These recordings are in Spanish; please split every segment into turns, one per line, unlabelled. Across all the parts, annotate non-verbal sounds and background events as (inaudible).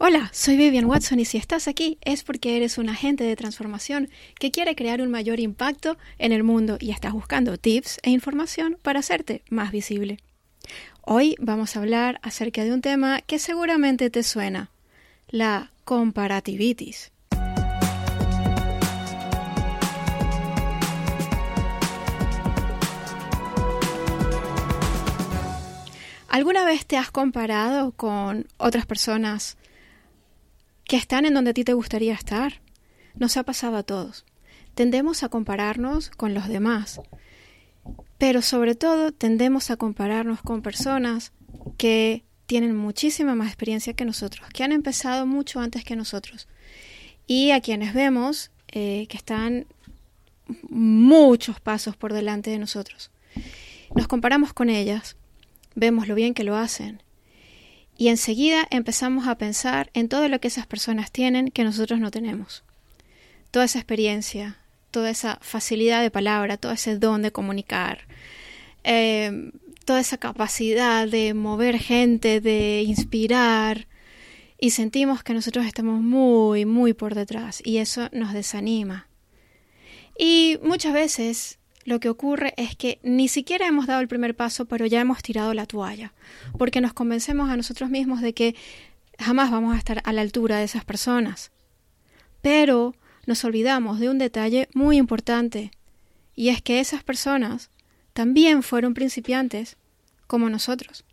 Hola, soy Vivian Watson y si estás aquí es porque eres un agente de transformación que quiere crear un mayor impacto en el mundo y estás buscando tips e información para hacerte más visible. Hoy vamos a hablar acerca de un tema que seguramente te suena, la comparativitis. ¿Alguna vez te has comparado con otras personas que están en donde a ti te gustaría estar? Nos ha pasado a todos. Tendemos a compararnos con los demás, pero sobre todo tendemos a compararnos con personas que tienen muchísima más experiencia que nosotros, que han empezado mucho antes que nosotros y a quienes vemos eh, que están muchos pasos por delante de nosotros. Nos comparamos con ellas vemos lo bien que lo hacen. Y enseguida empezamos a pensar en todo lo que esas personas tienen que nosotros no tenemos. Toda esa experiencia, toda esa facilidad de palabra, todo ese don de comunicar, eh, toda esa capacidad de mover gente, de inspirar, y sentimos que nosotros estamos muy, muy por detrás, y eso nos desanima. Y muchas veces lo que ocurre es que ni siquiera hemos dado el primer paso, pero ya hemos tirado la toalla, porque nos convencemos a nosotros mismos de que jamás vamos a estar a la altura de esas personas. Pero nos olvidamos de un detalle muy importante, y es que esas personas también fueron principiantes, como nosotros.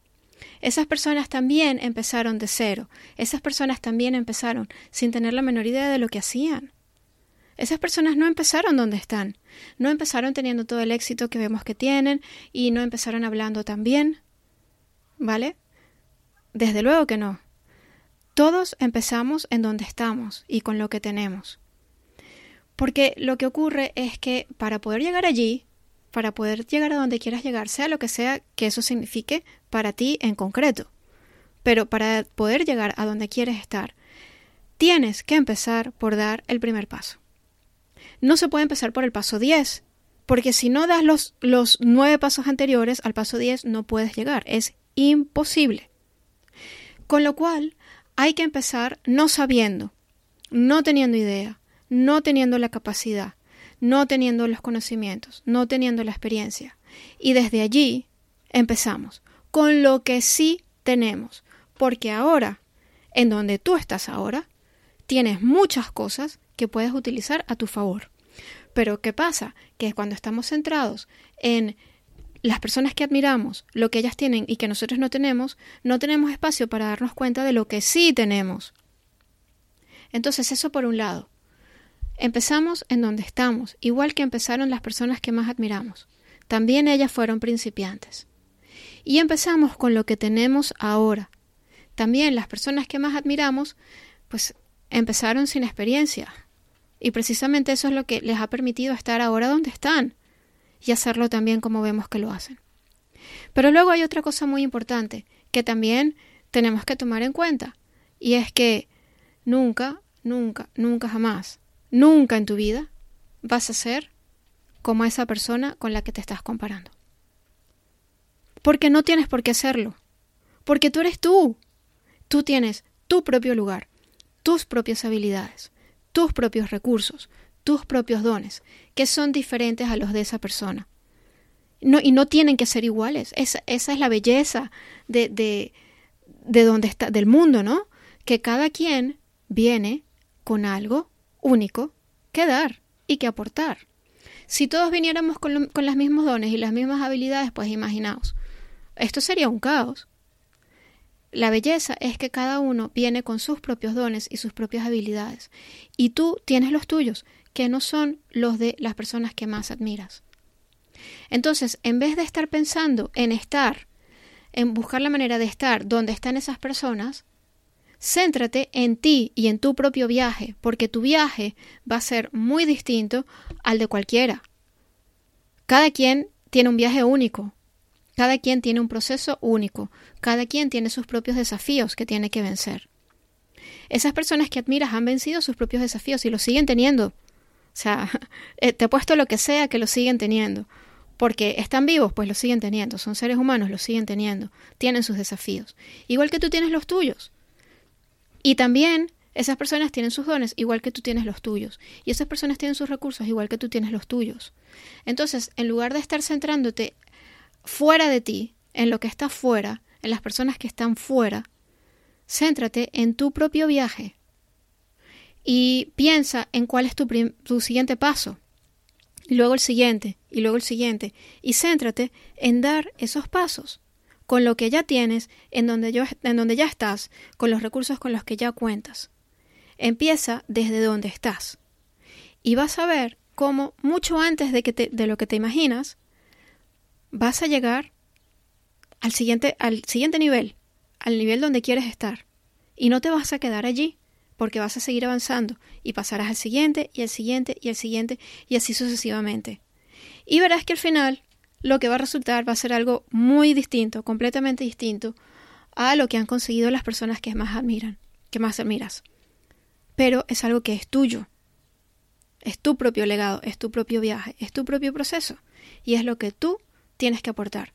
Esas personas también empezaron de cero, esas personas también empezaron sin tener la menor idea de lo que hacían. Esas personas no empezaron donde están, no empezaron teniendo todo el éxito que vemos que tienen y no empezaron hablando tan bien. ¿Vale? Desde luego que no. Todos empezamos en donde estamos y con lo que tenemos. Porque lo que ocurre es que para poder llegar allí, para poder llegar a donde quieras llegar, sea lo que sea que eso signifique para ti en concreto, pero para poder llegar a donde quieres estar, tienes que empezar por dar el primer paso no se puede empezar por el paso 10, porque si no das los, los nueve pasos anteriores al paso 10 no puedes llegar, es imposible. Con lo cual, hay que empezar no sabiendo, no teniendo idea, no teniendo la capacidad, no teniendo los conocimientos, no teniendo la experiencia. Y desde allí empezamos, con lo que sí tenemos, porque ahora, en donde tú estás ahora, tienes muchas cosas que puedes utilizar a tu favor. Pero ¿qué pasa? Que cuando estamos centrados en las personas que admiramos, lo que ellas tienen y que nosotros no tenemos, no tenemos espacio para darnos cuenta de lo que sí tenemos. Entonces, eso por un lado. Empezamos en donde estamos, igual que empezaron las personas que más admiramos. También ellas fueron principiantes. Y empezamos con lo que tenemos ahora. También las personas que más admiramos, pues empezaron sin experiencia, y precisamente eso es lo que les ha permitido estar ahora donde están y hacerlo también como vemos que lo hacen. Pero luego hay otra cosa muy importante que también tenemos que tomar en cuenta y es que nunca, nunca, nunca jamás, nunca en tu vida vas a ser como esa persona con la que te estás comparando. Porque no tienes por qué hacerlo. Porque tú eres tú. Tú tienes tu propio lugar, tus propias habilidades, tus propios recursos, tus propios dones, que son diferentes a los de esa persona. Y no tienen que ser iguales. Esa, es la belleza de, de donde está, del mundo, ¿no? Que cada quien viene con algo único que dar y que aportar. Si todos viniéramos con, con los mismos dones y las mismas habilidades, pues imaginaos, esto sería un caos. La belleza es que cada uno viene con sus propios dones y sus propias habilidades, y tú tienes los tuyos, que no son los de las personas que más admiras. Entonces, en vez de estar pensando en estar, en buscar la manera de estar donde están esas personas, céntrate en ti y en tu propio viaje, porque tu viaje va a ser muy distinto al de cualquiera. Cada quien tiene un viaje único, cada quien tiene un proceso único, cada quien tiene sus propios desafíos que tiene que vencer. Esas personas que admiras han vencido sus propios desafíos y los siguen teniendo. O sea, (laughs) eh, te he puesto lo que sea que lo siguen teniendo. Porque están vivos, pues lo siguen teniendo. Son seres humanos, lo siguen teniendo. Tienen sus desafíos. Igual que tú tienes los tuyos. Y también esas personas tienen sus dones igual que tú tienes los tuyos. Y esas personas tienen sus recursos igual que tú tienes los tuyos. Entonces, en lugar de estar centrándote fuera de ti, en lo que está fuera, en las personas que están fuera, céntrate en tu propio viaje. Y piensa en cuál es tu, tu siguiente paso. Y luego el siguiente, y luego el siguiente. Y céntrate en dar esos pasos con lo que ya tienes, en donde, ya estás, con los recursos con los que ya cuentas. Empieza desde donde estás. Y vas a ver cómo mucho antes de, que de lo que te imaginas, vas a llegar al siguiente, al siguiente nivel, al nivel donde quieres estar. Y no te vas a quedar allí, porque vas a seguir avanzando y pasarás al siguiente y al siguiente y al siguiente y así sucesivamente. Y verás que al final lo que va a resultar va a ser algo muy distinto, completamente distinto a lo que han conseguido las personas que más admiran, que más admiras pero es algo que es tuyo. Es tu propio legado, es tu propio viaje, es tu propio proceso y es lo que tú tienes que aportar.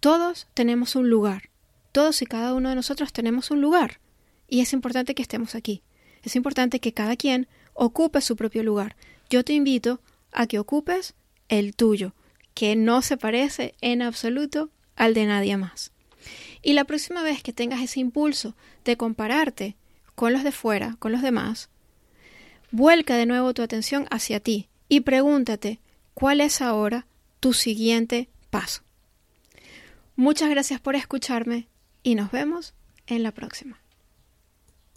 Todos tenemos un lugar, todos y cada uno de nosotros tenemos un lugar y es importante que estemos aquí. Es importante que cada quien ocupe su propio lugar. Yo te invito a que ocupes el tuyo, que no se parece en absoluto al de nadie más. Y la próxima vez que tengas ese impulso de compararte con los de fuera, con los demás, vuelca de nuevo tu atención hacia ti y pregúntate cuál es ahora tu siguiente paso. Muchas gracias por escucharme y nos vemos en la próxima.